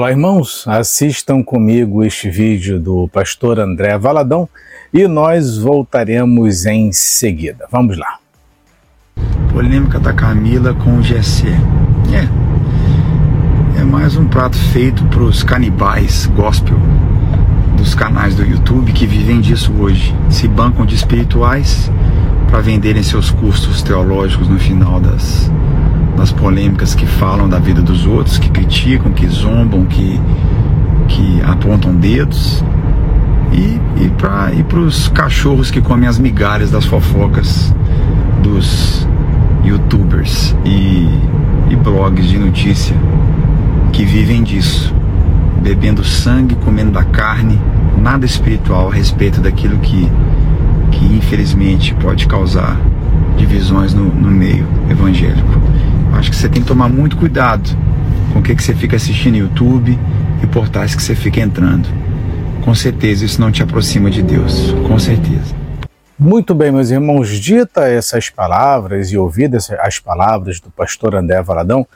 Olá, irmãos. Assistam comigo este vídeo do pastor André Valadão e nós voltaremos em seguida. Vamos lá. Polêmica da Camila com o GC. É. É mais um prato feito para os canibais gospel dos canais do YouTube que vivem disso hoje. Se bancam de espirituais para venderem seus cursos teológicos no final das, das polêmicas que falam da vida dos outros, que criticam, que zombam, que, que apontam dedos. E, e para os cachorros que comem as migalhas das fofocas dos youtubers e, e blogs de notícia que vivem disso, bebendo sangue, comendo da carne, nada espiritual a respeito daquilo que, que infelizmente pode causar divisões no, no meio evangélico. Acho que você tem que tomar muito cuidado com o que, que você fica assistindo no YouTube e portais que você fica entrando. Com certeza isso não te aproxima de Deus, com certeza. Muito bem, meus irmãos, dita essas palavras e ouvidas as palavras do pastor André Valadão,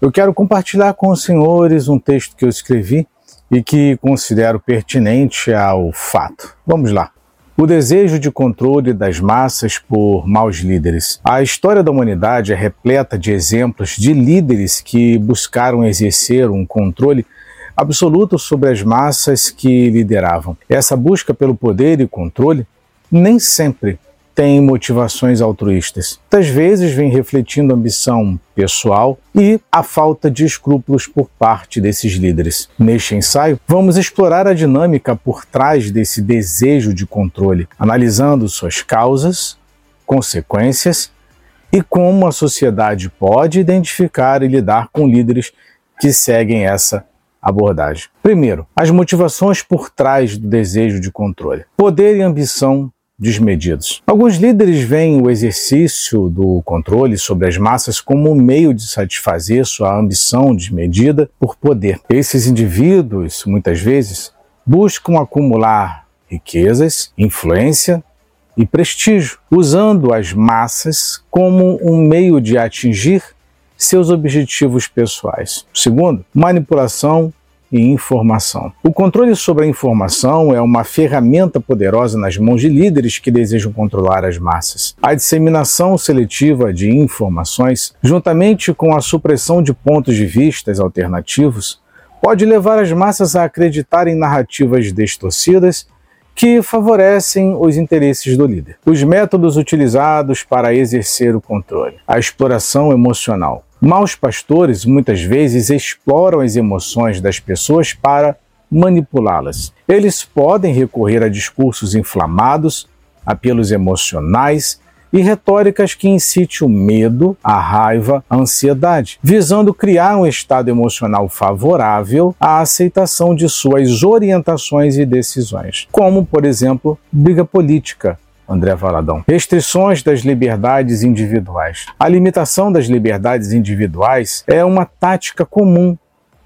eu quero compartilhar com os senhores um texto que eu escrevi e que considero pertinente ao fato. Vamos lá o desejo de controle das massas por maus líderes. A história da humanidade é repleta de exemplos de líderes que buscaram exercer um controle absoluto sobre as massas que lideravam. Essa busca pelo poder e controle nem sempre têm motivações altruístas. Muitas vezes vem refletindo ambição pessoal e a falta de escrúpulos por parte desses líderes. Neste ensaio, vamos explorar a dinâmica por trás desse desejo de controle, analisando suas causas, consequências e como a sociedade pode identificar e lidar com líderes que seguem essa abordagem. Primeiro, as motivações por trás do desejo de controle. Poder e ambição desmedidos. Alguns líderes veem o exercício do controle sobre as massas como um meio de satisfazer sua ambição desmedida por poder. Esses indivíduos, muitas vezes, buscam acumular riquezas, influência e prestígio, usando as massas como um meio de atingir seus objetivos pessoais. Segundo, manipulação e informação. O controle sobre a informação é uma ferramenta poderosa nas mãos de líderes que desejam controlar as massas. A disseminação seletiva de informações, juntamente com a supressão de pontos de vistas alternativos, pode levar as massas a acreditar em narrativas distorcidas que favorecem os interesses do líder. Os métodos utilizados para exercer o controle: a exploração emocional, Maus pastores muitas vezes exploram as emoções das pessoas para manipulá-las. Eles podem recorrer a discursos inflamados, apelos emocionais e retóricas que incitem o medo, a raiva, a ansiedade, visando criar um estado emocional favorável à aceitação de suas orientações e decisões, como, por exemplo, briga política, André Valadão. Restrições das liberdades individuais. A limitação das liberdades individuais é uma tática comum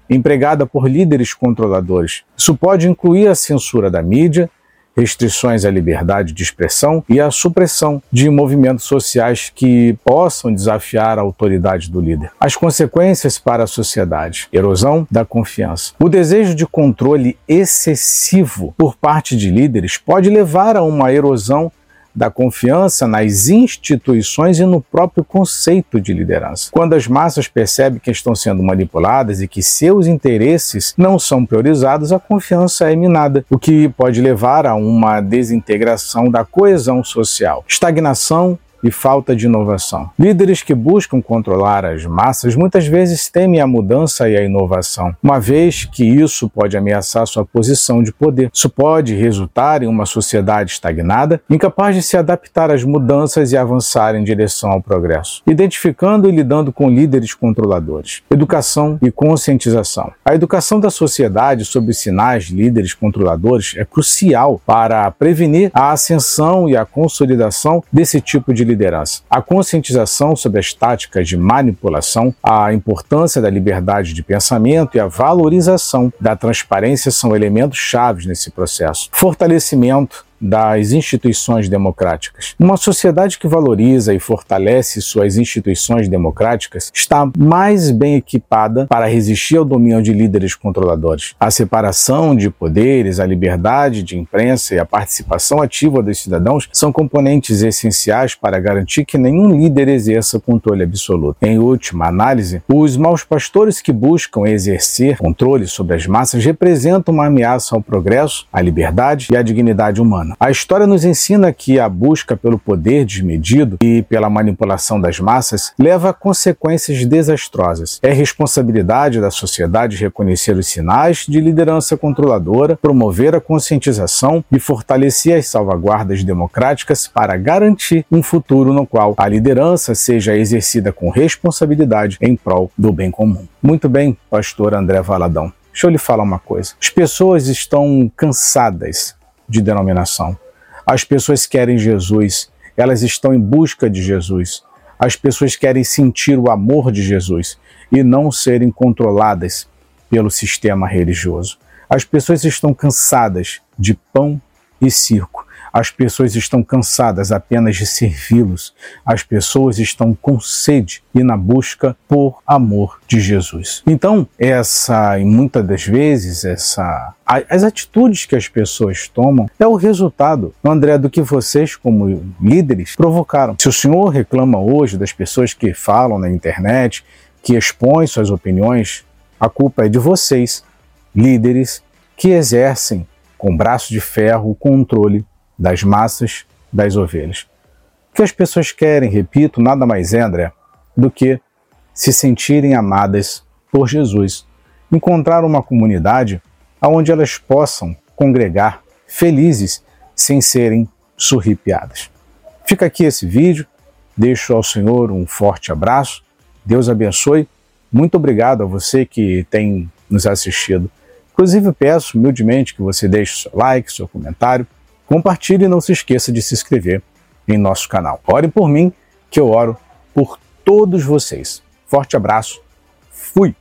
empregada por líderes controladores. Isso pode incluir a censura da mídia, restrições à liberdade de expressão e a supressão de movimentos sociais que possam desafiar a autoridade do líder. As consequências para a sociedade: erosão da confiança. O desejo de controle excessivo por parte de líderes pode levar a uma erosão da confiança nas instituições e no próprio conceito de liderança. Quando as massas percebem que estão sendo manipuladas e que seus interesses não são priorizados, a confiança é minada, o que pode levar a uma desintegração da coesão social, estagnação e falta de inovação. Líderes que buscam controlar as massas muitas vezes temem a mudança e a inovação, uma vez que isso pode ameaçar sua posição de poder. Isso pode resultar em uma sociedade estagnada, incapaz de se adaptar às mudanças e avançar em direção ao progresso. Identificando e lidando com líderes controladores. Educação e conscientização. A educação da sociedade sobre sinais de líderes controladores é crucial para prevenir a ascensão e a consolidação desse tipo de liderança. A conscientização sobre as táticas de manipulação, a importância da liberdade de pensamento e a valorização da transparência são elementos chaves nesse processo. Fortalecimento das instituições democráticas. Uma sociedade que valoriza e fortalece suas instituições democráticas está mais bem equipada para resistir ao domínio de líderes controladores. A separação de poderes, a liberdade de imprensa e a participação ativa dos cidadãos são componentes essenciais para garantir que nenhum líder exerça controle absoluto. Em última análise, os maus pastores que buscam exercer controle sobre as massas representam uma ameaça ao progresso, à liberdade e à dignidade A história nos ensina que a busca pelo poder desmedido e pela manipulação das massas leva a consequências desastrosas. É responsabilidade da sociedade reconhecer os sinais de liderança controladora, promover a conscientização e fortalecer as salvaguardas democráticas para garantir um futuro no qual a liderança seja exercida com responsabilidade em prol do bem comum. Muito bem, pastor André Valadão. Deixa eu lhe falar uma coisa. As pessoas estão cansadas de denominação. As pessoas querem Jesus, elas estão em busca de Jesus. As pessoas querem sentir o amor de Jesus e não serem controladas pelo sistema religioso. As pessoas estão cansadas de pão e circo. As pessoas estão cansadas apenas de servi-los. As pessoas estão com sede e na busca por amor de Jesus. Então, essa, e muitas das vezes, essa as atitudes que as pessoas tomam é o resultado, André, do que vocês, como líderes, provocaram. Se o senhor reclama hoje das pessoas que falam na internet, que expõem suas opiniões, a culpa é de vocês, líderes, que exercem com braço de ferro o controle das massas das ovelhas. O que as pessoas querem, repito, nada mais é, André, do que se sentirem amadas por Jesus, encontrar uma comunidade onde elas possam congregar felizes sem serem surripiadas. Fica aqui esse vídeo, deixo ao Senhor um forte abraço, Deus abençoe, muito obrigado a você que tem nos assistido. Inclusive peço humildemente que você deixe seu like, seu comentário, Compartilhe e não se esqueça de se inscrever em nosso canal. Ore por mim, que eu oro por todos vocês. Forte abraço. Fui!